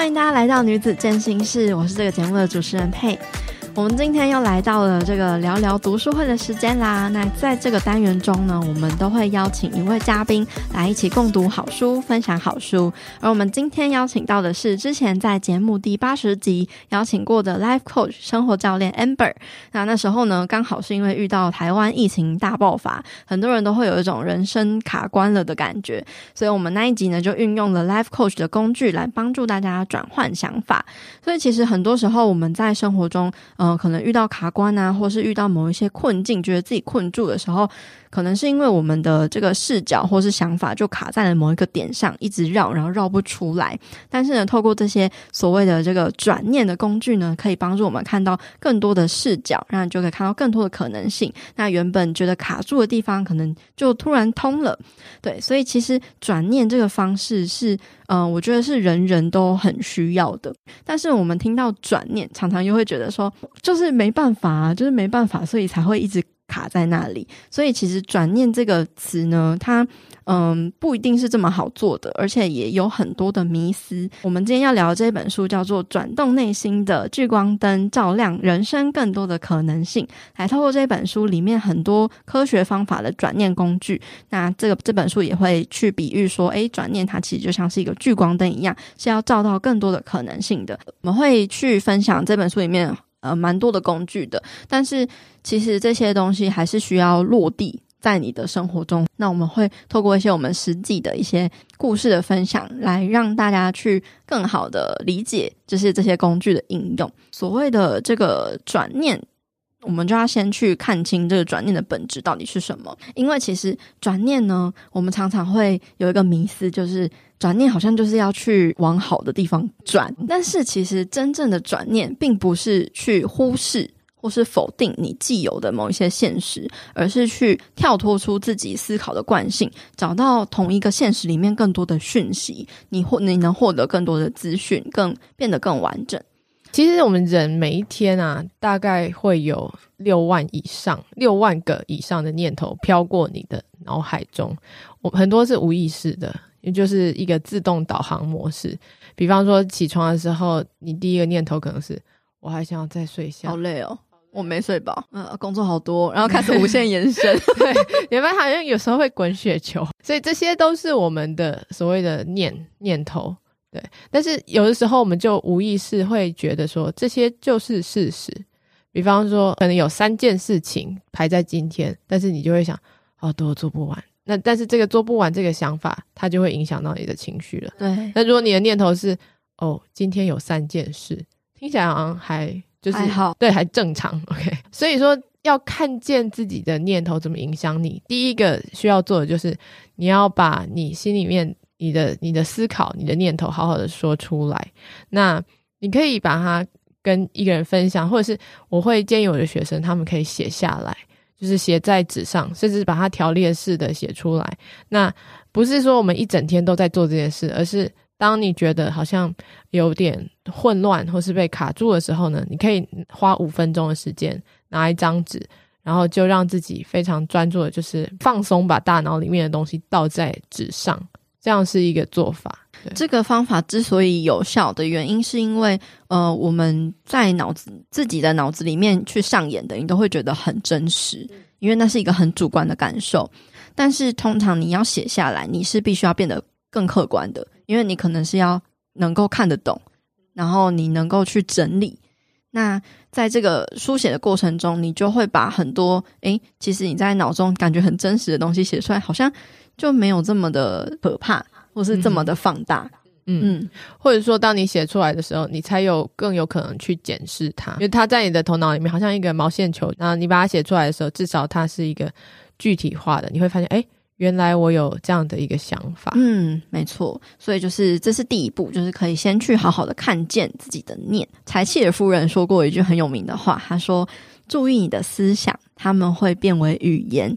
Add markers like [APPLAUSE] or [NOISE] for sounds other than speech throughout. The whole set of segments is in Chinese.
欢迎大家来到女子健心室，我是这个节目的主持人佩。我们今天又来到了这个聊聊读书会的时间啦。那在这个单元中呢，我们都会邀请一位嘉宾来一起共读好书，分享好书。而我们今天邀请到的是之前在节目第八十集邀请过的 Life Coach 生活教练 Amber。那那时候呢，刚好是因为遇到台湾疫情大爆发，很多人都会有一种人生卡关了的感觉，所以我们那一集呢就运用了 Life Coach 的工具来帮助大家转换想法。所以其实很多时候我们在生活中，呃，可能遇到卡关啊，或是遇到某一些困境，觉得自己困住的时候，可能是因为我们的这个视角或是想法就卡在了某一个点上，一直绕，然后绕不出来。但是呢，透过这些所谓的这个转念的工具呢，可以帮助我们看到更多的视角，让你就可以看到更多的可能性。那原本觉得卡住的地方，可能就突然通了。对，所以其实转念这个方式是。嗯、我觉得是人人都很需要的，但是我们听到转念，常常又会觉得说，就是没办法啊，就是没办法，所以才会一直卡在那里。所以其实转念这个词呢，它。嗯，不一定是这么好做的，而且也有很多的迷思。我们今天要聊这本书叫做《转动内心的聚光灯，照亮人生更多的可能性》。来透过这本书里面很多科学方法的转念工具，那这个这本书也会去比喻说，诶，转念它其实就像是一个聚光灯一样，是要照到更多的可能性的。我们会去分享这本书里面呃蛮多的工具的，但是其实这些东西还是需要落地。在你的生活中，那我们会透过一些我们实际的一些故事的分享，来让大家去更好的理解，就是这些工具的应用。所谓的这个转念，我们就要先去看清这个转念的本质到底是什么。因为其实转念呢，我们常常会有一个迷思，就是转念好像就是要去往好的地方转，但是其实真正的转念，并不是去忽视。或是否定你既有的某一些现实，而是去跳脱出自己思考的惯性，找到同一个现实里面更多的讯息，你获你能获得更多的资讯，更变得更完整。其实我们人每一天啊，大概会有六万以上、六万个以上的念头飘过你的脑海中，我很多是无意识的，也就是一个自动导航模式。比方说起床的时候，你第一个念头可能是我还想要再睡一下，好累哦。我没睡饱，嗯，工作好多，然后开始 [LAUGHS] 无限延伸。对，你们好像有时候会滚雪球，所以这些都是我们的所谓的念念头。对，但是有的时候我们就无意识会觉得说这些就是事实。比方说，可能有三件事情排在今天，但是你就会想，哦，多做不完。那但是这个做不完这个想法，它就会影响到你的情绪了。对。那如果你的念头是，哦，今天有三件事，听起来好像还。就是还好，对，还正常，OK。所以说，要看见自己的念头怎么影响你。第一个需要做的就是，你要把你心里面你的你的思考、你的念头好好的说出来。那你可以把它跟一个人分享，或者是我会建议我的学生，他们可以写下来，就是写在纸上，甚至把它条列式的写出来。那不是说我们一整天都在做这件事，而是。当你觉得好像有点混乱或是被卡住的时候呢，你可以花五分钟的时间拿一张纸，然后就让自己非常专注的，就是放松，把大脑里面的东西倒在纸上，这样是一个做法。这个方法之所以有效的原因，是因为呃，我们在脑子自己的脑子里面去上演的，你都会觉得很真实，因为那是一个很主观的感受。但是通常你要写下来，你是必须要变得更客观的。因为你可能是要能够看得懂，然后你能够去整理。那在这个书写的过程中，你就会把很多诶，其实你在脑中感觉很真实的东西写出来，好像就没有这么的可怕，或是这么的放大。嗯，嗯，或者说，当你写出来的时候，你才有更有可能去检视它，因为它在你的头脑里面好像一个毛线球。然后你把它写出来的时候，至少它是一个具体化的，你会发现，诶。原来我有这样的一个想法，嗯，没错，所以就是这是第一步，就是可以先去好好的看见自己的念。柴契尔夫人说过一句很有名的话，她说：“注意你的思想，他们会变为语言；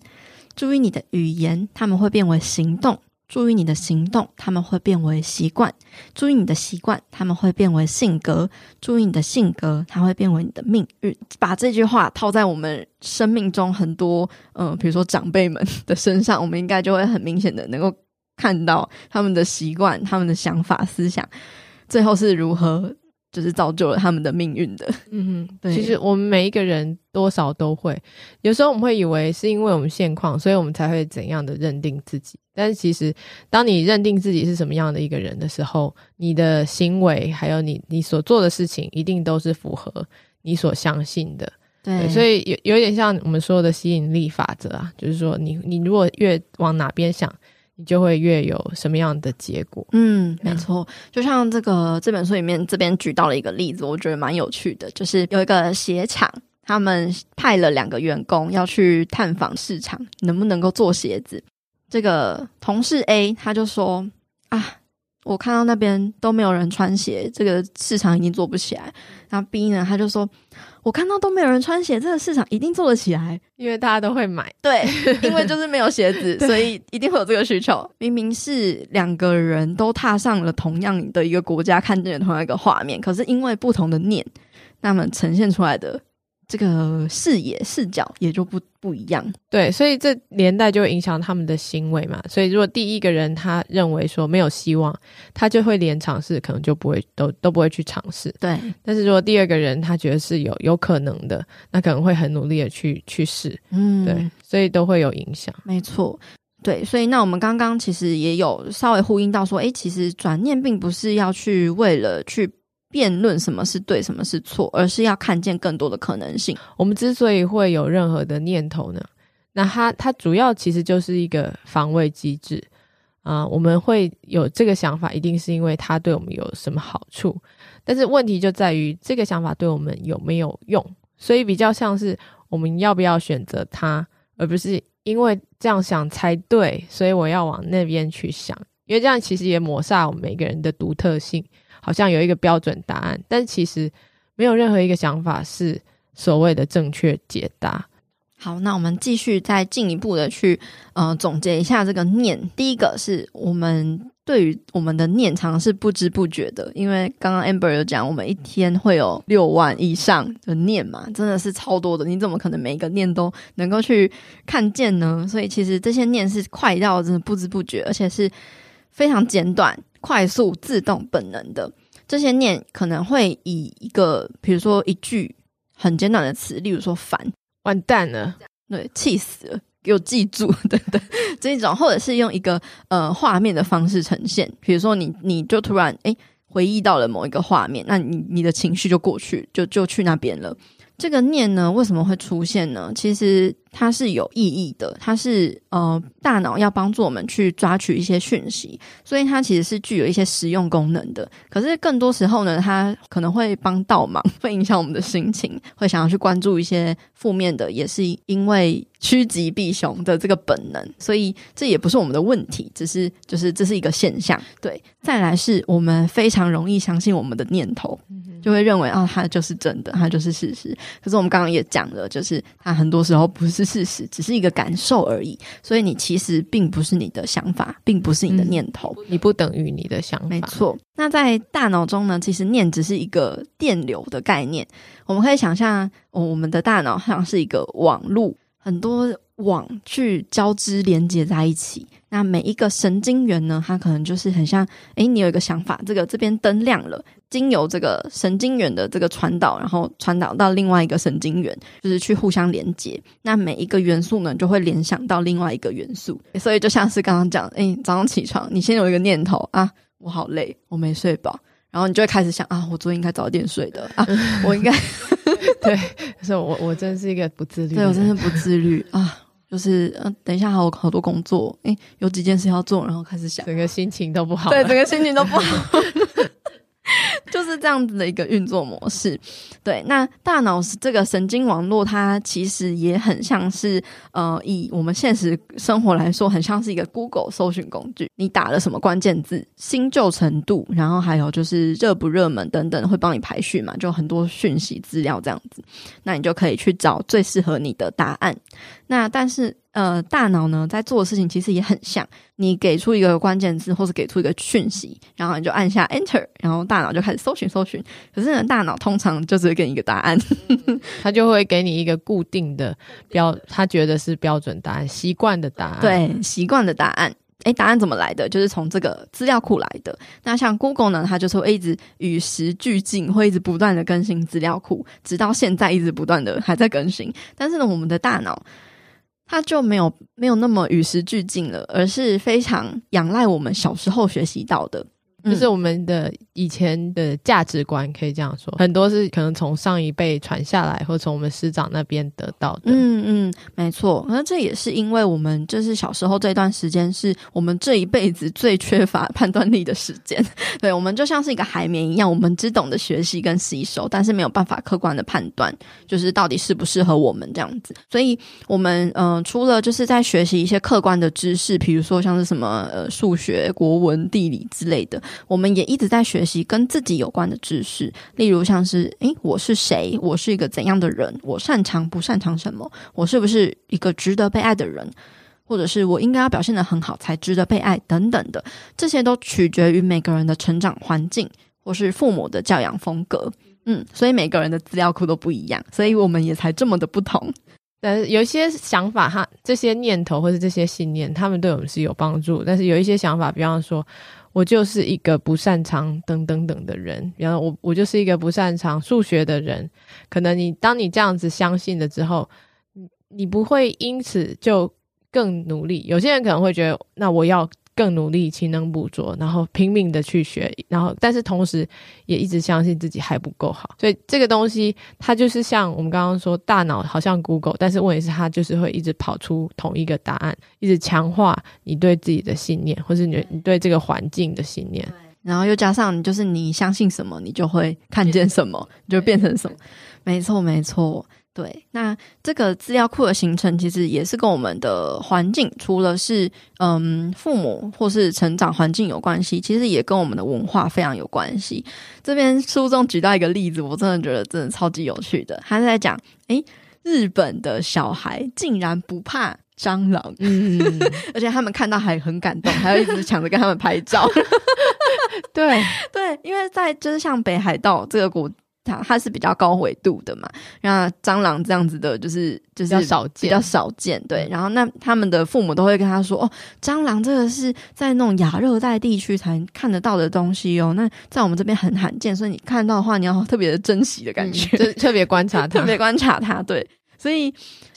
注意你的语言，他们会变为行动。”注意你的行动，他们会变为习惯；注意你的习惯，他们会变为性格；注意你的性格，它会变为你的命运。把这句话套在我们生命中很多，嗯、呃，比如说长辈们的身上，我们应该就会很明显的能够看到他们的习惯、他们的想法、思想。最后是如何就是造就了他们的命运的。[LAUGHS] 嗯哼，对。其实我们每一个人多少都会，有时候我们会以为是因为我们现况，所以我们才会怎样的认定自己。但是其实，当你认定自己是什么样的一个人的时候，你的行为还有你你所做的事情，一定都是符合你所相信的。对，对，所以有有点像我们说的吸引力法则啊，就是说你你如果越往哪边想，你就会越有什么样的结果。嗯，没错。就像这个这本书里面这边举到了一个例子，我觉得蛮有趣的，就是有一个鞋厂，他们派了两个员工要去探访市场，能不能够做鞋子。这个同事 A 他就说啊。我看到那边都没有人穿鞋，这个市场已经做不起来。然后 B 呢，他就说：“我看到都没有人穿鞋，这个市场一定做得起来，因为大家都会买。”对，因为就是没有鞋子，[LAUGHS] 所以一定会有这个需求。明明是两个人都踏上了同样的一个国家，看见了同样一个画面，可是因为不同的念，那么呈现出来的。这个视野视角也就不不一样，对，所以这连带就会影响他们的行为嘛。所以如果第一个人他认为说没有希望，他就会连尝试可能就不会都都不会去尝试。对，但是如果第二个人他觉得是有有可能的，那可能会很努力的去去试。嗯，对，所以都会有影响。没错，对，所以那我们刚刚其实也有稍微呼应到说，哎，其实转念并不是要去为了去。辩论什么是对，什么是错，而是要看见更多的可能性。我们之所以会有任何的念头呢，那它它主要其实就是一个防卫机制啊、我们会有这个想法，一定是因为它对我们有什么好处。但是问题就在于这个想法对我们有没有用，所以比较像是我们要不要选择它，而不是因为这样想才对，所以我要往那边去想。因为这样其实也抹杀我们每个人的独特性。好像有一个标准答案，但其实没有任何一个想法是所谓的正确解答。好，那我们继续再进一步的去呃总结一下这个念。第一个是我们对于我们的念常是不知不觉的，因为刚刚 Amber 有讲，我们一天会有六万以上的念嘛，真的是超多的。你怎么可能每一个念都能够去看见呢？所以其实这些念是快到真的不知不觉，而且是非常简短。快速、自动、本能的这些念，可能会以一个，比如说一句很简短的词，例如说“烦”，完蛋了，对，气死了，给我记住，[LAUGHS] 等等这一种，或者是用一个呃画面的方式呈现，比如说你你就突然诶回忆到了某一个画面，那你你的情绪就过去，就就去那边了。这个念呢，为什么会出现呢？其实它是有意义的，它是呃大脑要帮助我们去抓取一些讯息，所以它其实是具有一些实用功能的。可是更多时候呢，它可能会帮倒忙，[LAUGHS] 会影响我们的心情，会想要去关注一些负面的，也是因为趋吉避凶的这个本能。所以这也不是我们的问题，只是就是这是一个现象。对，再来是我们非常容易相信我们的念头。就会认为啊，它就是真的，它就是事实。可是我们刚刚也讲了，就是它很多时候不是事实，只是一个感受而已。所以你其实并不是你的想法，并不是你的念头，嗯、你不等于你的想法。没错。那在大脑中呢，其实念只是一个电流的概念。我们可以想象，哦，我们的大脑像是一个网路，很多网去交织连接在一起。那每一个神经元呢，它可能就是很像，哎，你有一个想法，这个这边灯亮了，经由这个神经元的这个传导，然后传导到另外一个神经元，就是去互相连接。那每一个元素呢，就会联想到另外一个元素。所以就像是刚刚讲，哎，早上起床，你先有一个念头啊，我好累，我没睡饱，然后你就会开始想啊，我昨天应该早点睡的啊，我应该 [LAUGHS] 对，所以我我真是一个不自律，对我真是不自律啊。就是嗯，等一下还有好多工作，诶，有几件事要做，然后开始想，整个心情都不好，对，整个心情都不好。[LAUGHS] 这样子的一个运作模式，对。那大脑这个神经网络，它其实也很像是，呃，以我们现实生活来说，很像是一个 Google 搜寻工具。你打了什么关键字，新旧程度，然后还有就是热不热门等等，会帮你排序嘛，就很多讯息资料这样子，那你就可以去找最适合你的答案。那但是。呃，大脑呢在做的事情其实也很像，你给出一个关键字，或是给出一个讯息，然后你就按下 Enter，然后大脑就开始搜寻搜寻。可是呢，大脑通常就只会给你一个答案，[LAUGHS] 它就会给你一个固定的标，他觉得是标准答案，习惯的答案，对，习惯的答案。哎，答案怎么来的？就是从这个资料库来的。那像 Google 呢，它就是会一直与时俱进，会一直不断的更新资料库，直到现在一直不断的还在更新。但是呢，我们的大脑他就没有没有那么与时俱进了，而是非常仰赖我们小时候学习到的。就是我们的以前的价值观，可以这样说，很多是可能从上一辈传下来，或从我们师长那边得到的。嗯嗯，没错。那这也是因为我们就是小时候这段时间，是我们这一辈子最缺乏判断力的时间。[LAUGHS] 对，我们就像是一个海绵一样，我们只懂得学习跟吸收，但是没有办法客观的判断，就是到底适不适合我们这样子。所以，我们嗯、呃，除了就是在学习一些客观的知识，比如说像是什么呃数学、国文、地理之类的。我们也一直在学习跟自己有关的知识，例如像是，诶，我是谁？我是一个怎样的人？我擅长不擅长什么？我是不是一个值得被爱的人？或者是我应该要表现得很好才值得被爱？等等的，这些都取决于每个人的成长环境，或是父母的教养风格。嗯，所以每个人的资料库都不一样，所以我们也才这么的不同。但有一些想法哈，这些念头或者这些信念，他们对我们是有帮助。但是有一些想法，比方说。我就是一个不擅长等等等的人，然后我我就是一个不擅长数学的人。可能你当你这样子相信了之后，你你不会因此就更努力。有些人可能会觉得，那我要。更努力，勤能补拙，然后拼命的去学，然后但是同时也一直相信自己还不够好，所以这个东西它就是像我们刚刚说，大脑好像 Google，但是问题是它就是会一直跑出同一个答案，一直强化你对自己的信念，或是你你对这个环境的信念，然后又加上就是你相信什么，你就会看见什么，你就变成什么，没错没错。对，那这个资料库的形成，其实也是跟我们的环境，除了是嗯父母或是成长环境有关系，其实也跟我们的文化非常有关系。这边书中举到一个例子，我真的觉得真的超级有趣的，他是在讲，诶，日本的小孩竟然不怕蟑螂，嗯，[LAUGHS] 而且他们看到还很感动，还要一直抢着跟他们拍照。[LAUGHS] 对 [LAUGHS] 对，因为在就是像北海道这个国。它它是比较高纬度的嘛，那蟑螂这样子的，就是就是比较少见，比较少见。对，然后那他们的父母都会跟他说：“哦，蟑螂这个是在那种亚热带地区才看得到的东西哦，那在我们这边很罕见，所以你看到的话，你要特别的珍惜的感觉，嗯、就特别观察它，[LAUGHS] 特别观察它。”对。所以，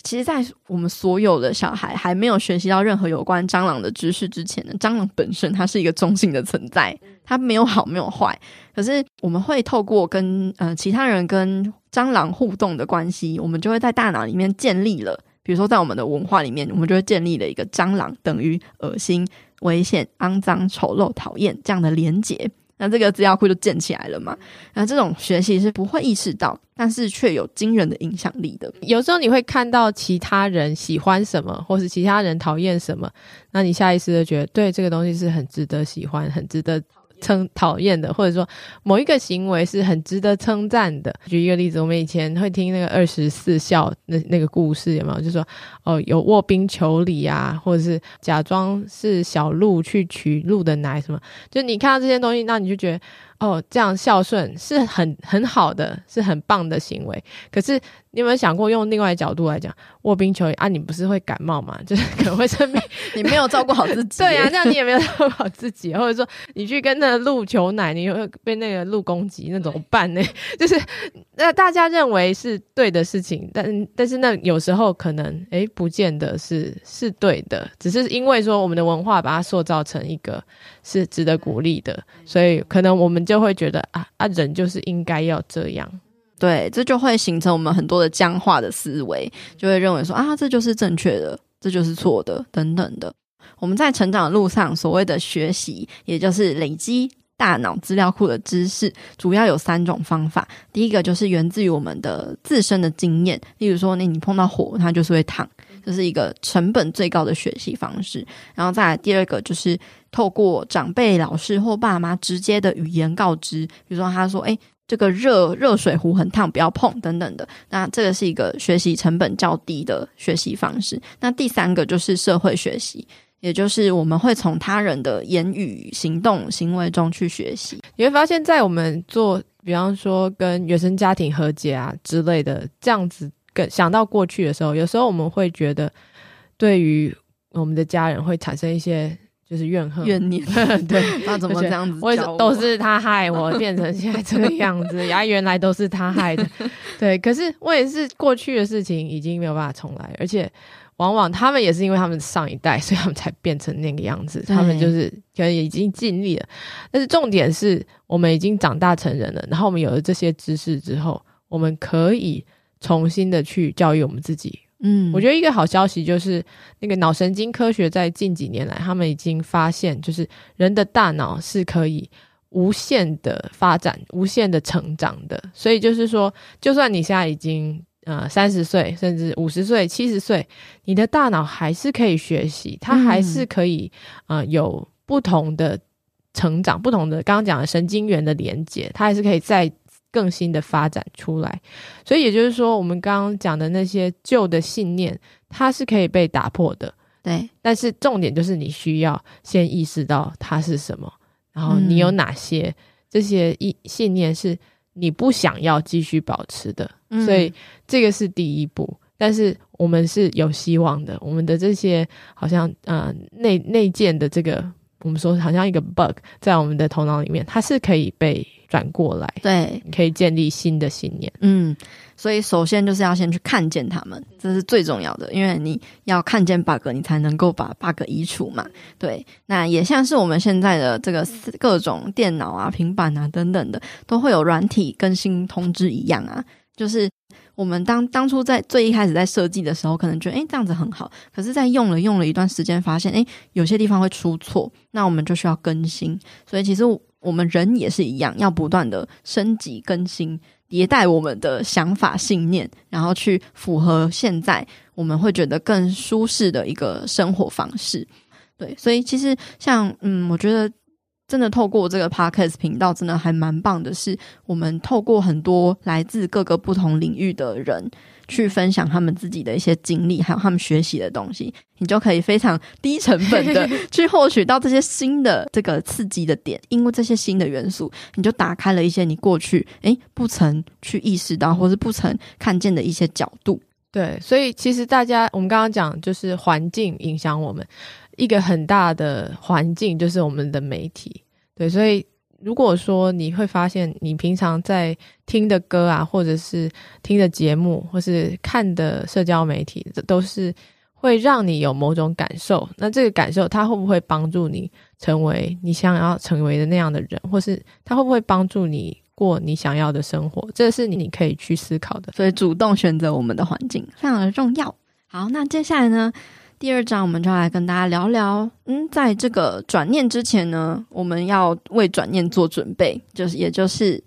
其实，在我们所有的小孩还没有学习到任何有关蟑螂的知识之前呢，蟑螂本身它是一个中性的存在，它没有好，没有坏。可是，我们会透过跟呃其他人跟蟑螂互动的关系，我们就会在大脑里面建立了，比如说在我们的文化里面，我们就会建立了一个蟑螂等于恶心、危险、肮脏、丑陋、讨厌这样的连结。那这个资料库就建起来了嘛？那这种学习是不会意识到，但是却有惊人的影响力的。有时候你会看到其他人喜欢什么，或是其他人讨厌什么，那你下意识的觉得，对，这个东西是很值得喜欢，很值得。称讨厌的，或者说某一个行为是很值得称赞的。举一个例子，我们以前会听那个二十四孝那那个故事，有没有？就说哦，有卧冰求鲤啊，或者是假装是小鹿去取鹿的奶，什么？就你看到这些东西，那你就觉得。哦，这样孝顺是很很好的，是很棒的行为。可是你有没有想过，用另外角度来讲，握冰求鲤啊，你不是会感冒吗？[LAUGHS] 就是可能会生病，[LAUGHS] 你没有照顾好自己。[LAUGHS] 对啊，这样你也没有照顾好自己，或者说你去跟那个鹿求奶，你会被那个鹿攻击，那怎么办呢？就是那大家认为是对的事情，但但是那有时候可能诶，不见得是是对的，只是因为说我们的文化把它塑造成一个是值得鼓励的，所以可能我们。就会觉得啊啊，人就是应该要这样，对，这就会形成我们很多的僵化的思维，就会认为说啊，这就是正确的，这就是错的，等等的。我们在成长的路上，所谓的学习，也就是累积大脑资料库的知识，主要有三种方法。第一个就是源自于我们的自身的经验，例如说，你你碰到火，它就是会烫。这是一个成本最高的学习方式，然后再来第二个就是透过长辈、老师或爸妈直接的语言告知，比如说他说：“诶，这个热热水壶很烫，不要碰等等的。”那这个是一个学习成本较低的学习方式。那第三个就是社会学习，也就是我们会从他人的言语、行动、行为中去学习。你会发现在我们做，比方说跟原生家庭和解啊之类的这样子。跟想到过去的时候，有时候我们会觉得，对于我们的家人会产生一些就是怨恨、怨念。[LAUGHS] 对，[LAUGHS] 他怎么这样子？为什么都是他害我变成现在这个样子？[LAUGHS] 呀，原来都是他害的。对，可是我也是过去的事情已经没有办法重来，而且。往往他们也是因为他们上一代，所以他们才变成那个样子。他们就是可能已经尽力了，但是重点是我们已经长大成人了。然后我们有了这些知识之后，我们可以重新的去教育我们自己。嗯，我觉得一个好消息就是，那个脑神经科学在近几年来，他们已经发现，就是人的大脑是可以无限的发展、无限的成长的。所以就是说，就算你现在已经。呃，三十岁甚至五十岁、七十岁，你的大脑还是可以学习，它还是可以、嗯、呃有不同的成长，不同的刚刚讲的神经元的连接，它还是可以再更新的发展出来。所以也就是说，我们刚刚讲的那些旧的信念，它是可以被打破的。对，但是重点就是你需要先意识到它是什么，然后你有哪些、嗯、这些意信念是你不想要继续保持的。所以这个是第一步，但是我们是有希望的。我们的这些好像呃内内建的这个，我们说好像一个 bug 在我们的头脑里面，它是可以被转过来，对，可以建立新的信念。嗯，所以首先就是要先去看见他们，这是最重要的，因为你要看见 bug，你才能够把 bug 移除嘛。对，那也像是我们现在的这个各种电脑啊、平板啊等等的，都会有软体更新通知一样啊。就是我们当当初在最一开始在设计的时候，可能觉得诶这样子很好，可是，在用了用了一段时间，发现诶有些地方会出错，那我们就需要更新。所以其实我们人也是一样，要不断的升级、更新、迭代我们的想法、信念，然后去符合现在我们会觉得更舒适的一个生活方式。对，所以其实像嗯，我觉得。真的透过这个 Podcast 频道，真的还蛮棒的是，我们透过很多来自各个不同领域的人去分享他们自己的一些经历，还有他们学习的东西，你就可以非常低成本的 [LAUGHS] 去获取到这些新的这个刺激的点，因为这些新的元素，你就打开了一些你过去诶不曾去意识到，或是不曾看见的一些角度。对，所以其实大家我们刚刚讲，就是环境影响我们。一个很大的环境就是我们的媒体，对，所以如果说你会发现你平常在听的歌啊，或者是听的节目，或是看的社交媒体，这都是会让你有某种感受。那这个感受，它会不会帮助你成为你想要成为的那样的人，或是它会不会帮助你过你想要的生活？这是你可以去思考的。所以主动选择我们的环境非常的重要。好，那接下来呢？第二章，我们就来跟大家聊聊。嗯，在这个转念之前呢，我们要为转念做准备，就是也就是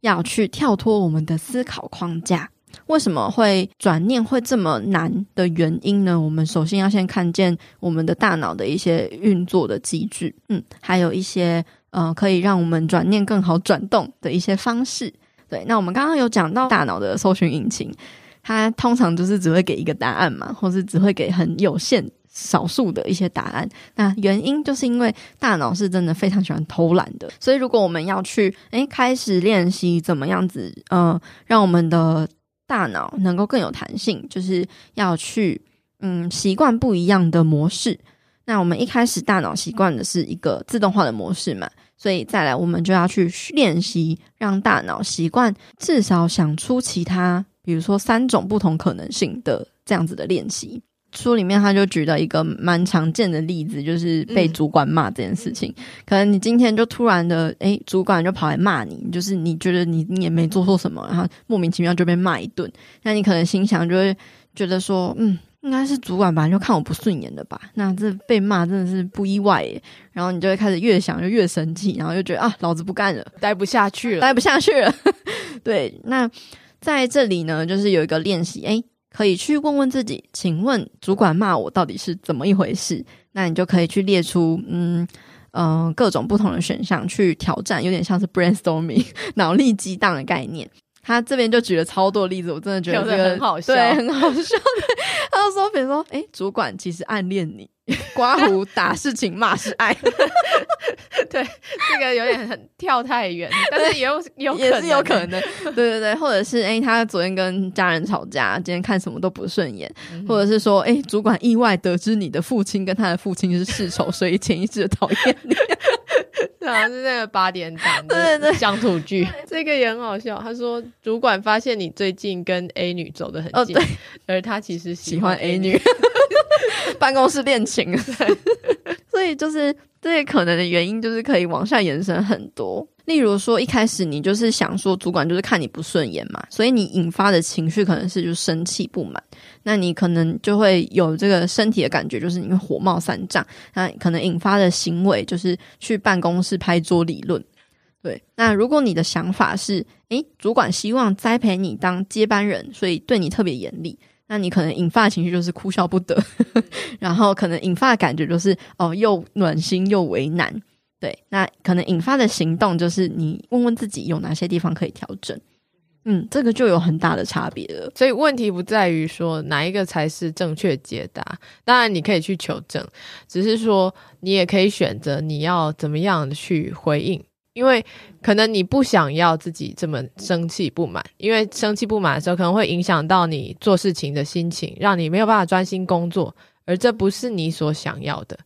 要去跳脱我们的思考框架。为什么会转念会这么难的原因呢？我们首先要先看见我们的大脑的一些运作的机制，嗯，还有一些呃可以让我们转念更好转动的一些方式。对，那我们刚刚有讲到大脑的搜寻引擎。它通常就是只会给一个答案嘛，或是只会给很有限少数的一些答案。那原因就是因为大脑是真的非常喜欢偷懒的，所以如果我们要去诶开始练习怎么样子，呃，让我们的大脑能够更有弹性，就是要去嗯习惯不一样的模式。那我们一开始大脑习惯的是一个自动化的模式嘛，所以再来我们就要去练习让大脑习惯至少想出其他。比如说三种不同可能性的这样子的练习，书里面他就举了一个蛮常见的例子，就是被主管骂这件事情。嗯、可能你今天就突然的，诶、欸，主管就跑来骂你，就是你觉得你你也没做错什么，然后莫名其妙就被骂一顿。那你可能心想就会觉得说，嗯，应该是主管本来就看我不顺眼的吧？那这被骂真的是不意外耶。然后你就会开始越想就越生气，然后就觉得啊，老子不干了，待不下去了，待不下去了。[LAUGHS] 对，那。在这里呢，就是有一个练习，诶，可以去问问自己，请问主管骂我到底是怎么一回事？那你就可以去列出，嗯嗯，各种不同的选项去挑战，有点像是 brainstorming [LAUGHS] 脑力激荡的概念。他这边就举了超多例子，我真的觉得这个很好笑，对，很好笑。他就说，比如说，哎，主管其实暗恋你，[LAUGHS] 刮胡打是情，骂是爱。[LAUGHS] 对，这个有点很跳太远，[LAUGHS] 但是也有有也是有可能。对对对，或者是哎，他昨天跟家人吵架，今天看什么都不顺眼，嗯、或者是说，哎，主管意外得知你的父亲跟他的父亲是世仇，所以潜意识的讨厌你。[LAUGHS] 好像是那个八点档，对对对，乡土剧，这个也很好笑。他说，主管发现你最近跟 A 女走得很近，哦、而他其实喜欢 A 女，[LAUGHS] 办公室恋情。[LAUGHS] 所以就是这些可能的原因，就是可以往下延伸很多。例如说，一开始你就是想说，主管就是看你不顺眼嘛，所以你引发的情绪可能是就生气不满。那你可能就会有这个身体的感觉，就是你会火冒三丈。那可能引发的行为就是去办公室拍桌理论。对，那如果你的想法是，诶，主管希望栽培你当接班人，所以对你特别严厉，那你可能引发的情绪就是哭笑不得，[LAUGHS] 然后可能引发的感觉就是哦，又暖心又为难。对，那可能引发的行动就是你问问自己有哪些地方可以调整。嗯，这个就有很大的差别了。所以问题不在于说哪一个才是正确解答，当然你可以去求证，只是说你也可以选择你要怎么样去回应，因为可能你不想要自己这么生气不满，因为生气不满的时候可能会影响到你做事情的心情，让你没有办法专心工作，而这不是你所想要的。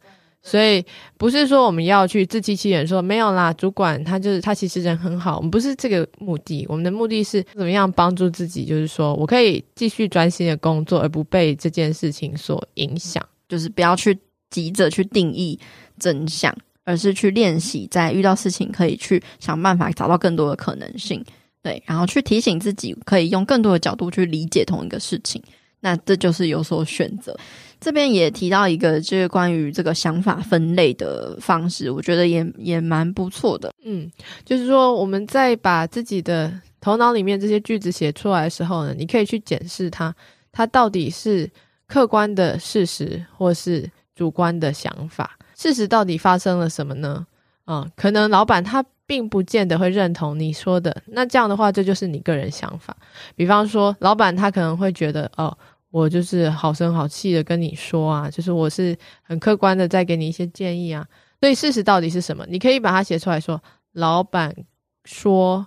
所以不是说我们要去自欺欺人，说没有啦，主管他就是他其实人很好，我们不是这个目的，我们的目的是怎么样帮助自己，就是说我可以继续专心的工作，而不被这件事情所影响，就是不要去急着去定义真相，而是去练习，在遇到事情可以去想办法找到更多的可能性，对，然后去提醒自己可以用更多的角度去理解同一个事情。那这就是有所选择。这边也提到一个，就是关于这个想法分类的方式，我觉得也也蛮不错的。嗯，就是说我们在把自己的头脑里面这些句子写出来的时候呢，你可以去检视它，它到底是客观的事实，或是主观的想法。事实到底发生了什么呢？嗯，可能老板他并不见得会认同你说的。那这样的话，这就是你个人想法。比方说，老板他可能会觉得，哦。我就是好声好气的跟你说啊，就是我是很客观的在给你一些建议啊。所以事实到底是什么？你可以把它写出来说，老板说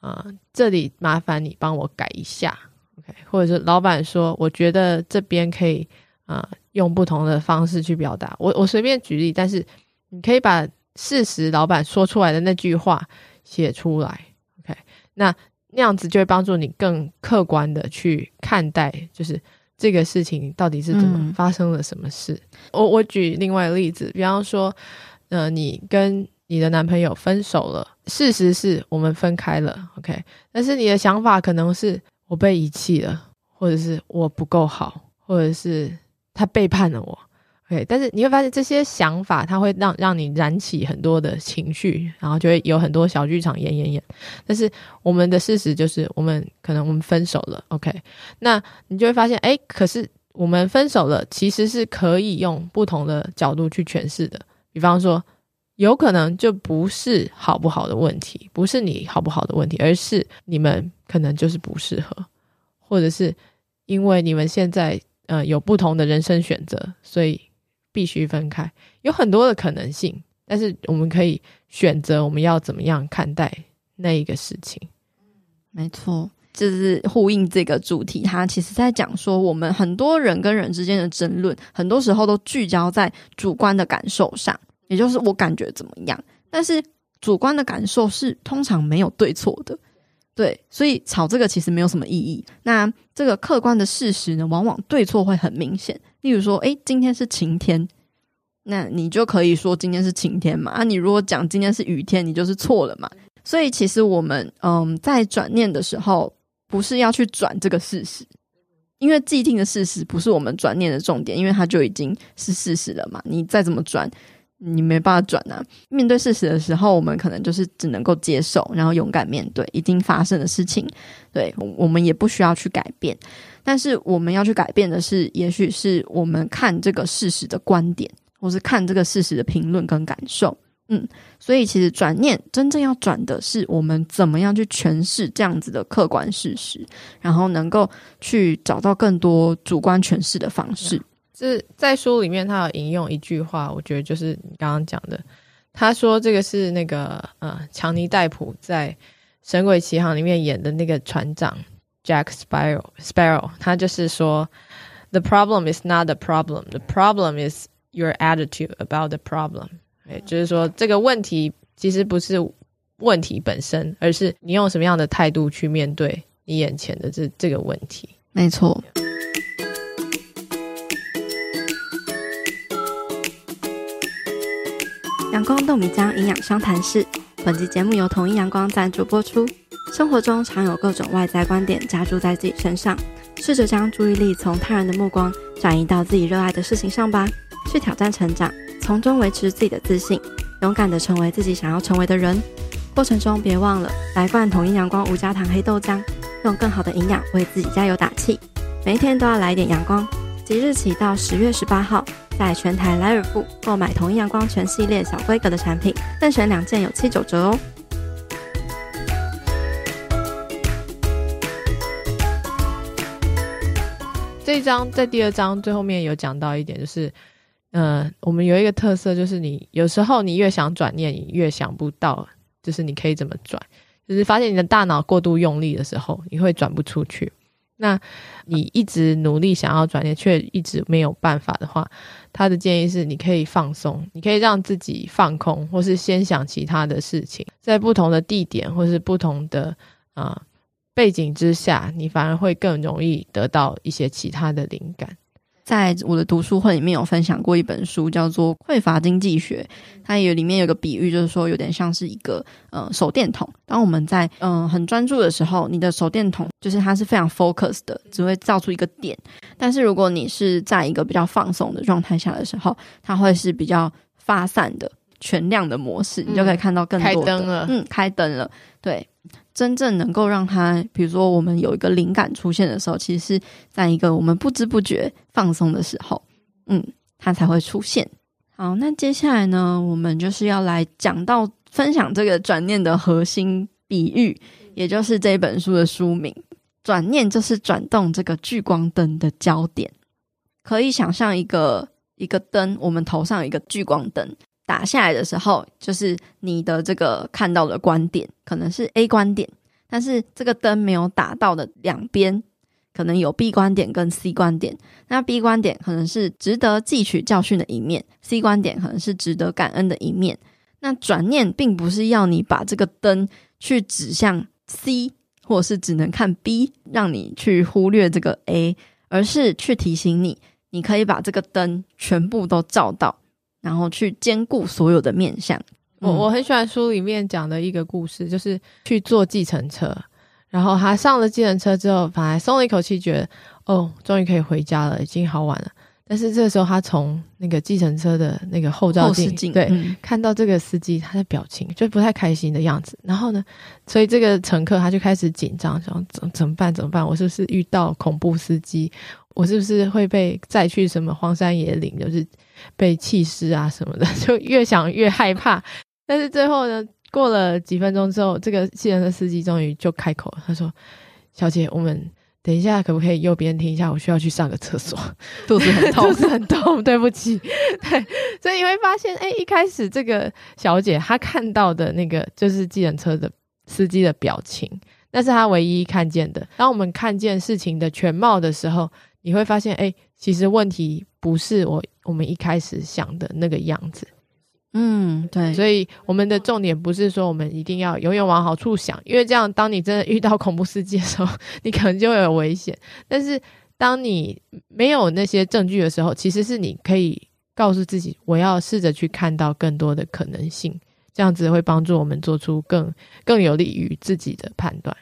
啊、这里麻烦你帮我改一下，OK？或者是老板说，我觉得这边可以啊、用不同的方式去表达。我我随便举例，但是你可以把事实老板说出来的那句话写出来，OK？那那样子就会帮助你更客观的去看待，就是。这个事情到底是怎么发生了什么事？嗯、我我举另外一个例子，比方说，呃，你跟你的男朋友分手了，事实是我们分开了，OK，但是你的想法可能是我被遗弃了，或者是我不够好，或者是他背叛了我。对，但是你会发现这些想法，它会让让你燃起很多的情绪，然后就会有很多小剧场演演演。但是我们的事实就是，我们可能我们分手了，OK？那你就会发现，哎，可是我们分手了，其实是可以用不同的角度去诠释的。比方说，有可能就不是好不好的问题，不是你好不好的问题，而是你们可能就是不适合，或者是因为你们现在呃有不同的人生选择，所以。必须分开，有很多的可能性，但是我们可以选择我们要怎么样看待那一个事情。没错，就是呼应这个主题，它其实在讲说，我们很多人跟人之间的争论，很多时候都聚焦在主观的感受上，也就是我感觉怎么样。但是主观的感受是通常没有对错的，对，所以吵这个其实没有什么意义。那这个客观的事实呢，往往对错会很明显。例如说，诶，今天是晴天，那你就可以说今天是晴天嘛。啊，你如果讲今天是雨天，你就是错了嘛。所以其实我们嗯，在转念的时候，不是要去转这个事实，因为既定的事实不是我们转念的重点，因为它就已经是事实了嘛。你再怎么转，你没办法转啊。面对事实的时候，我们可能就是只能够接受，然后勇敢面对已经发生的事情。对，我们也不需要去改变。但是我们要去改变的是，也许是我们看这个事实的观点，或是看这个事实的评论跟感受。嗯，所以其实转念真正要转的是我们怎么样去诠释这样子的客观事实，然后能够去找到更多主观诠释的方式。是在书里面，他有引用一句话，我觉得就是你刚刚讲的。他说这个是那个呃，强尼戴普在《神鬼奇航》里面演的那个船长 Jack Sparrow Sparrow，他就是说，The problem is not the problem, the problem is your attitude about the problem。也就是说，这个问题其实不是问题本身，而是你用什么样的态度去面对你眼前的这这个问题。没错。阳光豆米浆营养商谈室，本集节目由统一阳光赞助播出。生活中常有各种外在观点加注在自己身上，试着将注意力从他人的目光转移到自己热爱的事情上吧，去挑战成长。从中维持自己的自信，勇敢地成为自己想要成为的人。过程中别忘了来罐统一阳光无加糖黑豆浆，用更好的营养为自己加油打气。每一天都要来一点阳光。即日起到十月十八号，在全台莱尔富购买统一阳光全系列小规格的产品，任选两件有七九折哦。这一章在第二章最后面有讲到一点，就是。嗯、我们有一个特色，就是你有时候你越想转念，你越想不到，就是你可以怎么转，就是发现你的大脑过度用力的时候，你会转不出去。那你一直努力想要转念，却一直没有办法的话，他的建议是，你可以放松，你可以让自己放空，或是先想其他的事情，在不同的地点或是不同的啊、背景之下，你反而会更容易得到一些其他的灵感。在我的读书会里面有分享过一本书，叫做《匮乏经济学》。它也里面有个比喻，就是说有点像是一个呃手电筒。当我们在嗯、呃、很专注的时候，你的手电筒就是它是非常 focus 的，只会照出一个点。但是如果你是在一个比较放松的状态下的时候，它会是比较发散的全亮的模式，你就可以看到更多的。开灯了，嗯，开灯了，对。真正能够让他，比如说我们有一个灵感出现的时候，其实是在一个我们不知不觉放松的时候，嗯，它才会出现。好，那接下来呢，我们就是要来讲到分享这个转念的核心比喻，也就是这本书的书名。转念就是转动这个聚光灯的焦点，可以想象一个一个灯，我们头上有一个聚光灯。打下来的时候，就是你的这个看到的观点可能是 A 观点，但是这个灯没有打到的两边，可能有 B 观点跟 C 观点。那 B 观点可能是值得汲取教训的一面，C 观点可能是值得感恩的一面。那转念并不是要你把这个灯去指向 C，或者是只能看 B，让你去忽略这个 A，而是去提醒你，你可以把这个灯全部都照到。然后去兼顾所有的面向。我我很喜欢书里面讲的一个故事，就是去坐计程车，然后他上了计程车之后，反而松了一口气，觉得哦，终于可以回家了，已经好晚了。但是这个时候，他从那个计程车的那个后照镜，对、嗯，看到这个司机他的表情就不太开心的样子。然后呢，所以这个乘客他就开始紧张，想怎怎么办？怎么办？我是不是遇到恐怖司机？我是不是会被载去什么荒山野岭？就是。被弃尸啊什么的，[LAUGHS] 就越想越害怕。但是最后呢，过了几分钟之后，这个计程车司机终于就开口了，他说：“小姐，我们等一下可不可以右边停一下？我需要去上个厕所，[LAUGHS] 肚子很痛，[LAUGHS] 肚子很痛，对不起。”对，所以你会发现，哎，一开始这个小姐她看到的那个就是计程车的司机的表情，那是她唯一看见的。当我们看见事情的全貌的时候，你会发现，哎，其实问题不是我。我们一开始想的那个样子，嗯，对，所以我们的重点不是说我们一定要永远往好处想，因为这样，当你真的遇到恐怖事件的时候，[LAUGHS] 你可能就会有危险。但是，当你没有那些证据的时候，其实是你可以告诉自己，我要试着去看到更多的可能性，这样子会帮助我们做出更更有利于自己的判断。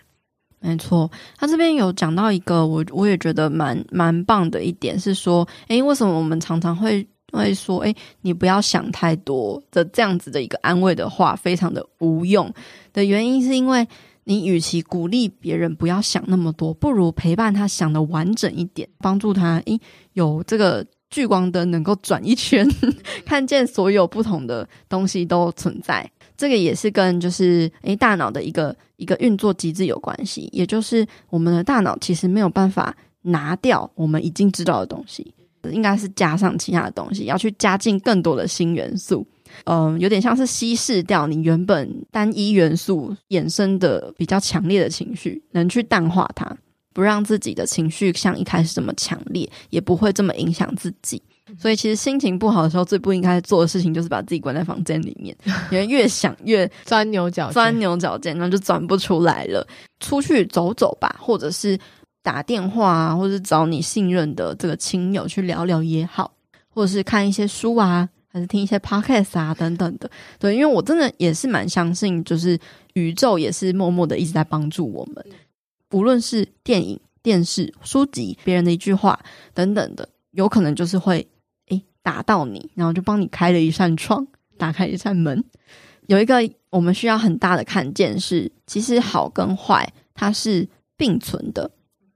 没错，他这边有讲到一个我我也觉得蛮蛮棒的一点是说，诶，为什么我们常常会会说，诶，你不要想太多的这样子的一个安慰的话，非常的无用的原因，是因为你与其鼓励别人不要想那么多，不如陪伴他想的完整一点，帮助他，诶，有这个聚光灯能够转一圈，[LAUGHS] 看见所有不同的东西都存在。这个也是跟就是诶大脑的一个一个运作机制有关系，也就是我们的大脑其实没有办法拿掉我们已经知道的东西，应该是加上其他的东西，要去加进更多的新元素。嗯，有点像是稀释掉你原本单一元素衍生的比较强烈的情绪，能去淡化它，不让自己的情绪像一开始这么强烈，也不会这么影响自己。所以，其实心情不好的时候，最不应该做的事情就是把自己关在房间里面，[LAUGHS] 因为越想越钻牛角钻牛角尖，那就钻不出来了。出去走走吧，或者是打电话啊，或者是找你信任的这个亲友去聊聊也好，或者是看一些书啊。还是听一些 podcast 啊，等等的，对，因为我真的也是蛮相信，就是宇宙也是默默的一直在帮助我们，无论是电影、电视、书籍、别人的一句话等等的，有可能就是会诶打到你，然后就帮你开了一扇窗，打开一扇门。有一个我们需要很大的看见是，其实好跟坏它是并存的。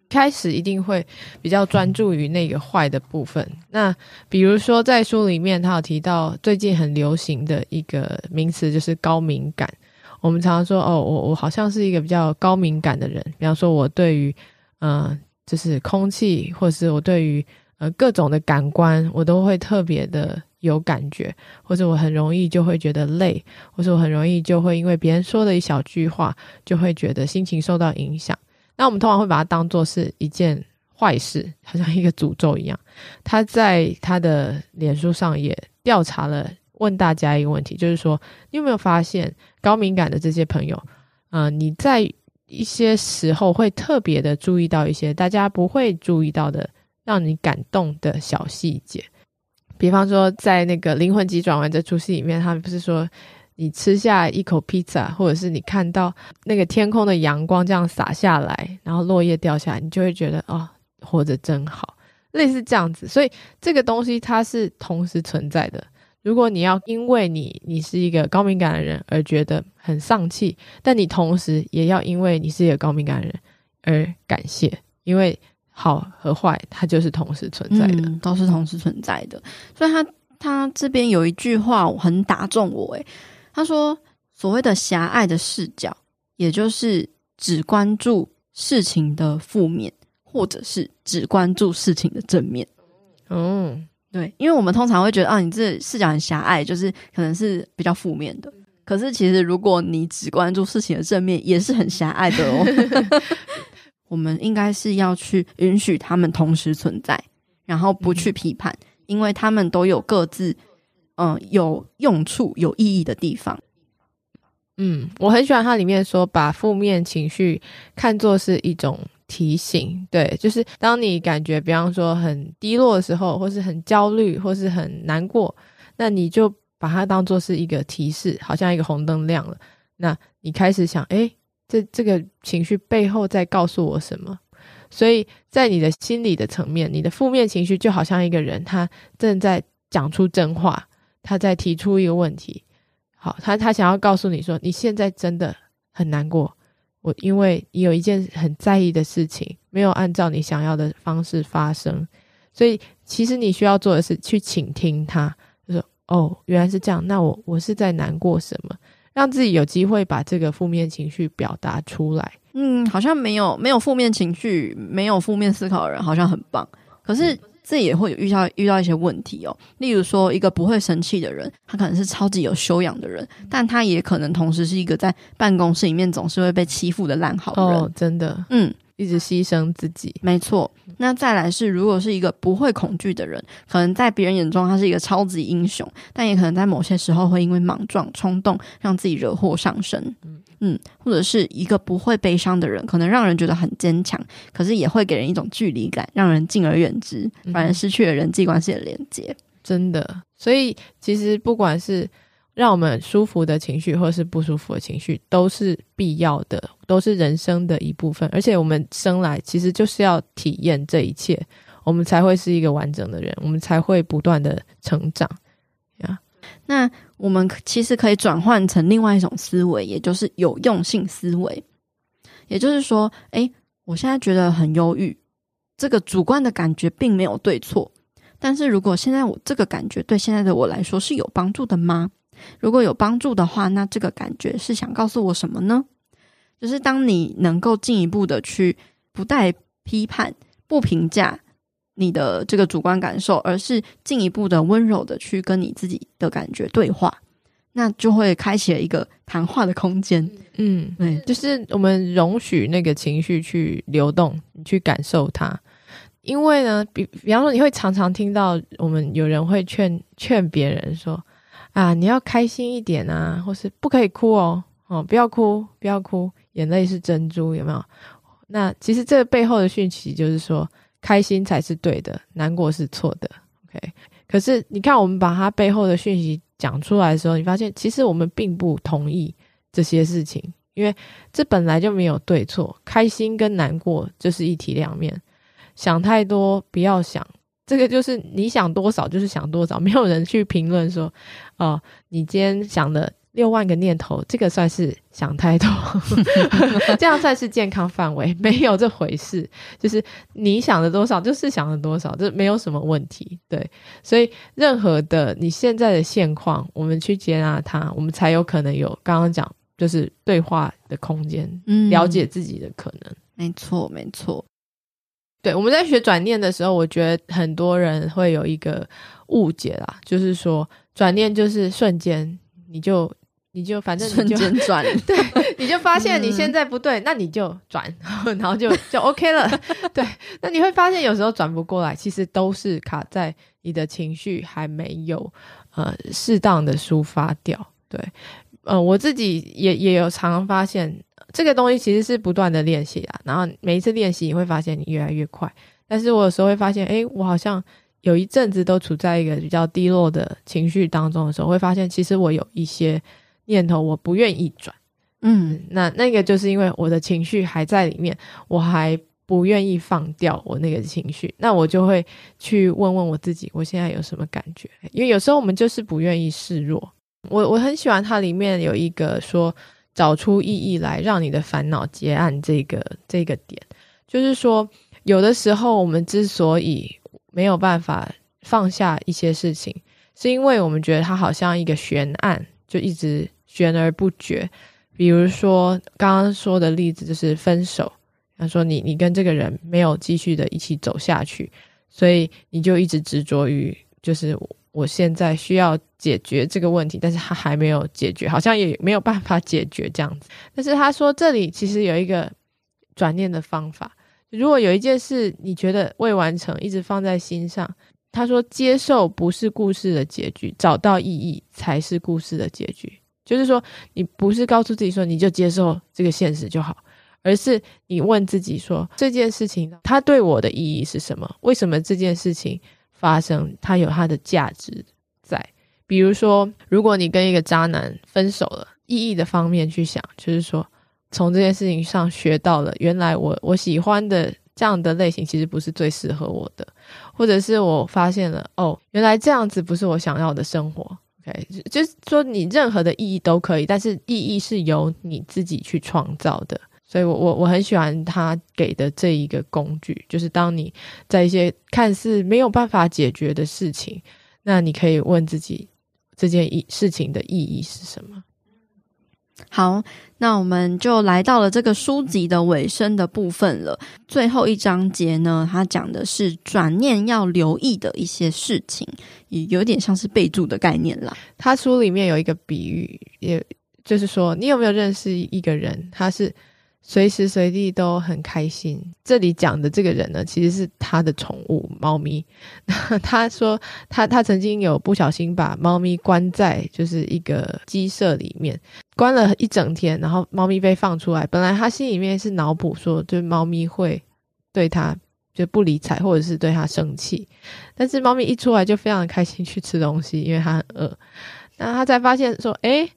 开始一定会比较专注于那个坏的部分。那比如说在书里面，他有提到最近很流行的一个名词，就是高敏感。我们常常说，哦，我我好像是一个比较高敏感的人。比方说，我对于嗯、就是空气，或是我对于呃各种的感官，我都会特别的有感觉，或者我很容易就会觉得累，或者我很容易就会因为别人说的一小句话，就会觉得心情受到影响。那我们通常会把它当做是一件坏事，好像一个诅咒一样。他在他的脸书上也调查了，问大家一个问题，就是说，你有没有发现高敏感的这些朋友，嗯、你在一些时候会特别的注意到一些大家不会注意到的，让你感动的小细节。比方说，在那个《灵魂急转弯》这出戏里面，他们不是说。你吃下一口披萨，或者是你看到那个天空的阳光这样洒下来，然后落叶掉下来，你就会觉得哦，活着真好，类似这样子。所以这个东西它是同时存在的。如果你要因为你你是一个高敏感的人而觉得很丧气，但你同时也要因为你是一个高敏感的人而感谢，因为好和坏它就是同时存在的，嗯，都是同时存在的。所以他他这边有一句话很打中我，诶。他说：“所谓的狭隘的视角，也就是只关注事情的负面，或者是只关注事情的正面。”嗯，对，因为我们通常会觉得啊，你这视角很狭隘，就是可能是比较负面的。可是其实，如果你只关注事情的正面，也是很狭隘的哦。[LAUGHS] 我们应该是要去允许他们同时存在，然后不去批判，因为他们都有各自。嗯，有用处、有意义的地方。嗯，我很喜欢它里面说，把负面情绪看作是一种提醒。对，就是当你感觉，比方说很低落的时候，或是很焦虑，或是很难过，那你就把它当做是一个提示，好像一个红灯亮了。那你开始想，诶，这这个情绪背后在告诉我什么？所以在你的心理的层面，你的负面情绪就好像一个人，他正在讲出真话。他在提出一个问题，好，他他想要告诉你说，你现在真的很难过，我因为你有一件很在意的事情没有按照你想要的方式发生，所以其实你需要做的是去倾听他，就说哦，原来是这样，那我我是在难过什么？让自己有机会把这个负面情绪表达出来。嗯，好像没有没有负面情绪，没有负面思考的人好像很棒，可是。自己也会有遇到遇到一些问题哦，例如说，一个不会生气的人，他可能是超级有修养的人，但他也可能同时是一个在办公室里面总是会被欺负的烂好人。哦，真的，嗯，一直牺牲自己，没错。那再来是，如果是一个不会恐惧的人，可能在别人眼中他是一个超级英雄，但也可能在某些时候会因为莽撞、冲动，让自己惹祸上身。嗯。嗯，或者是一个不会悲伤的人，可能让人觉得很坚强，可是也会给人一种距离感，让人敬而远之，反而失去了人际关系的连接。嗯，真的，所以其实不管是让我们舒服的情绪，或是不舒服的情绪，都是必要的，都是人生的一部分。而且我们生来其实就是要体验这一切，我们才会是一个完整的人，我们才会不断的成长。呀，那。我们其实可以转换成另外一种思维，也就是有用性思维。也就是说，诶，我现在觉得很忧郁，这个主观的感觉并没有对错，但是如果现在我这个感觉对现在的我来说是有帮助的吗？如果有帮助的话，那这个感觉是想告诉我什么呢？就是当你能够进一步的去不带批判、不评价你的这个主观感受，而是进一步的温柔的去跟你自己的感觉对话，那就会开启了一个谈话的空间。嗯，对，就是我们容许那个情绪去流动，你去感受它。因为呢，比比方说，你会常常听到我们有人会劝劝别人说：“啊，你要开心一点啊，或是不可以哭哦，哦，不要哭，不要哭，眼泪是珍珠，有没有？”那其实这背后的讯息就是说，开心才是对的，难过是错的。OK，可是你看，我们把它背后的讯息讲出来的时候，你发现其实我们并不同意这些事情，因为这本来就没有对错，开心跟难过就是一体两面。想太多，不要想，这个就是你想多少就是想多少，[LAUGHS] 没有人去评论说，哦，你今天想了六万个念头，这个算是想太多，[LAUGHS] [LAUGHS] 这样算是健康范围，没有这回事，就是你想的多少就是想的多少，这没有什么问题，对，所以任何的你现在的现况，我们去接纳它，我们才有可能有刚刚讲就是对话的空间，嗯，了解自己的可能，没错，没错。对，我们在学转念的时候，我觉得很多人会有一个误解啦，就是说转念就是瞬间，你就你就反正瞬间转，[LAUGHS] 对，你就发现你现在不对，嗯、那你就转，然后就就 OK 了。[LAUGHS] 对，那你会发现有时候转不过来，其实都是卡在你的情绪还没有呃适当的抒发掉。对，呃，我自己也也有常常发现。这个东西其实是不断的练习啊，然后每一次练习你会发现你越来越快。但是我有时候会发现，诶，我好像有一阵子都处在一个比较低落的情绪当中的时候，会发现其实我有一些念头我不愿意转，嗯，那那个就是因为我的情绪还在里面，我还不愿意放掉我那个情绪，那我就会去问问我自己，我现在有什么感觉？因为有时候我们就是不愿意示弱。我我很喜欢它里面有一个说。找出意义来，让你的烦恼结案。这个这个点，就是说，有的时候我们之所以没有办法放下一些事情，是因为我们觉得它好像一个悬案，就一直悬而不决。比如说刚刚说的例子，就是分手。他说你你跟这个人没有继续的一起走下去，所以你就一直执着于就是。我现在需要解决这个问题，但是他还没有解决，好像也没有办法解决这样子。但是他说这里其实有一个转念的方法，如果有一件事你觉得未完成，一直放在心上，他说接受不是故事的结局，找到意义才是故事的结局。就是说，你不是告诉自己说你就接受这个现实就好，而是你问自己说这件事情它对我的意义是什么？为什么这件事情？发生，它有它的价值在。比如说，如果你跟一个渣男分手了，意义的方面去想，就是说，从这件事情上学到了，原来我我喜欢的这样的类型其实不是最适合我的，或者是我发现了，哦，原来这样子不是我想要的生活。OK，就是说，你任何的意义都可以，但是意义是由你自己去创造的。所以我，我我我很喜欢他给的这一个工具，就是当你在一些看似没有办法解决的事情，那你可以问自己这件事情的意义是什么。好，那我们就来到了这个书籍的尾声的部分了。最后一章节呢，它讲的是转念要留意的一些事情，也有点像是备注的概念啦。他书里面有一个比喻，也就是说，你有没有认识一个人，他是。随时随地都很开心。这里讲的这个人呢，其实是他的宠物猫咪。[LAUGHS] 他说他他曾经有不小心把猫咪关在就是一个鸡舍里面，关了一整天，然后猫咪被放出来。本来他心里面是脑补说，就是猫咪会对他就不理睬，或者是对他生气。但是猫咪一出来就非常的开心去吃东西，因为他很饿。那他才发现说，诶。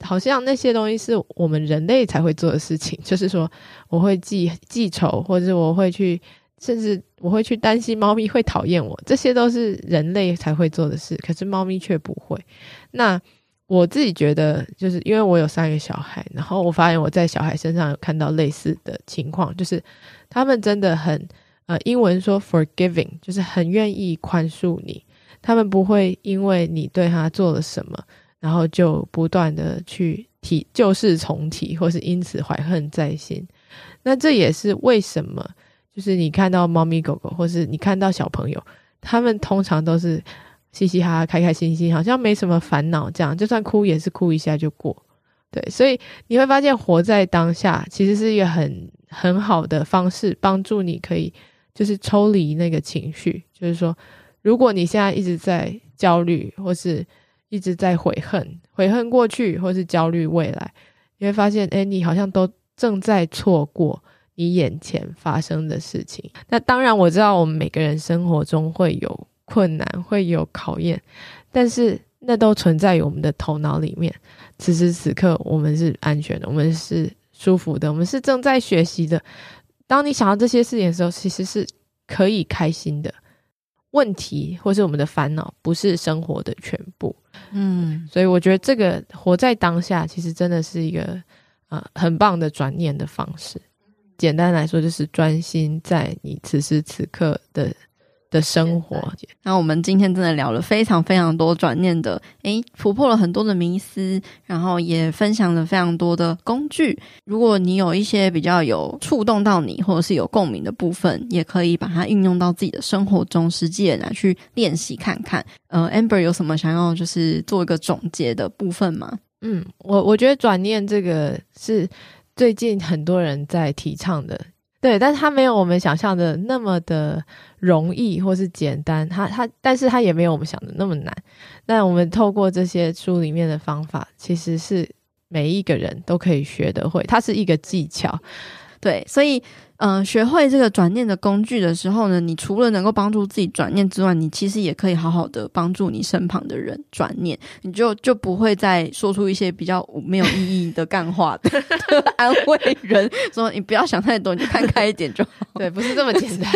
好像那些东西是我们人类才会做的事情，就是说我会记记仇，或者我会去，甚至我会去担心猫咪会讨厌我，这些都是人类才会做的事，可是猫咪却不会。那我自己觉得，就是因为我有三个小孩，然后我发现我在小孩身上有看到类似的情况，就是他们真的很呃，英文说 forgiving，就是很愿意宽恕你。他们不会因为你对他做了什么，然后就不断的去提旧事重提，或是因此怀恨在心。那这也是为什么，就是你看到猫咪狗狗，或是你看到小朋友，他们通常都是嘻嘻哈哈、开开心心，好像没什么烦恼，这样就算哭也是哭一下就过。对，所以你会发现，活在当下其实是一个很很好的方式，帮助你可以就是抽离那个情绪，就是说。如果你现在一直在焦虑，或是一直在悔恨，悔恨过去，或是焦虑未来，你会发现，诶，你好像都正在错过你眼前发生的事情。那当然，我知道我们每个人生活中会有困难，会有考验，但是那都存在于我们的头脑里面。此时此刻，我们是安全的，我们是舒服的，我们是正在学习的。当你想到这些事情的时候，其实是可以开心的。问题或是我们的烦恼，不是生活的全部。嗯，所以我觉得这个活在当下，其实真的是一个呃很棒的转念的方式。简单来说，就是专心在你此时此刻的。的生活，那我们今天真的聊了非常非常多转念的，诶，突破了很多的迷思，然后也分享了非常多的工具。如果你有一些比较有触动到你，或者是有共鸣的部分，也可以把它运用到自己的生活中，实际的来去练习看看。呃，Amber 有什么想要就是做一个总结的部分吗？嗯，我我觉得转念这个是最近很多人在提倡的。对，但是它没有我们想象的那么的容易或是简单，它它，但是它也没有我们想的那么难。那我们透过这些书里面的方法，其实是每一个人都可以学得会，它是一个技巧。对，所以。嗯、呃，学会这个转念的工具的时候呢，你除了能够帮助自己转念之外，你其实也可以好好的帮助你身旁的人转念，你就就不会再说出一些比较没有意义的干话的 [LAUGHS] 安慰人，说你不要想太多，你就看开一点就好。[LAUGHS] 对，不是这么简单，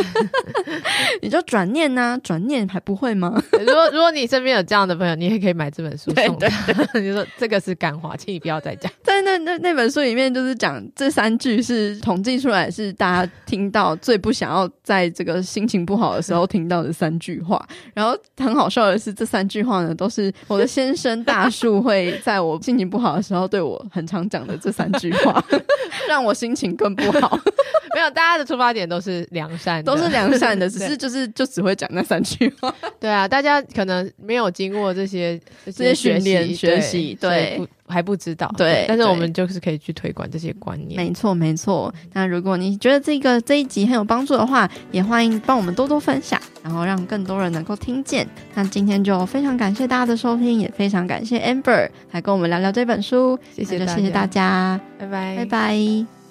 [LAUGHS] 你就转念呐、啊，转念还不会吗？如果如果你身边有这样的朋友，你也可以买这本书送他。你说这个是干话，请你不要再讲。在那那那本书里面，就是讲这三句是统计出来是大。他听到最不想要在这个心情不好的时候听到的三句话，[LAUGHS] 然后很好笑的是，这三句话呢，都是我的先生大树会在我心情不好的时候对我很常讲的这三句话，[LAUGHS] 让我心情更不好。[LAUGHS] 没有，大家的出发点都是良善，都是良善的，只是就是就只会讲那三句话。对啊，大家可能没有经过这些这些训练学习，对。还不知道，对，但是我们就是可以去推广这些观念。没错，没错。那如果你觉得这个这一集很有帮助的话，也欢迎帮我们多多分享，然后让更多人能够听见。那今天就非常感谢大家的收听，也非常感谢 Amber 来跟我们聊聊这本书。谢谢，谢谢大家，拜拜，拜拜。